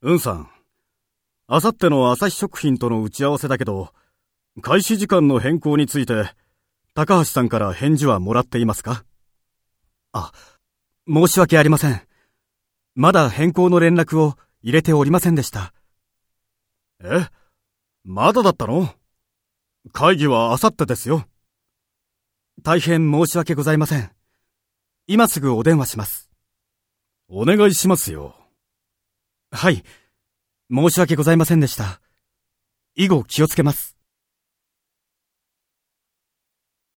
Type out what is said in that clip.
うんさん。あさっての朝日食品との打ち合わせだけど、開始時間の変更について、高橋さんから返事はもらっていますか？あ、申し訳ありません。まだ変更の連絡を入れておりませんでした。えまだだったの？会議はあさってですよ。大変申し訳ございません。今すぐお電話します。お願いしますよ。はい。申し訳ございませんでした。以後気をつけます。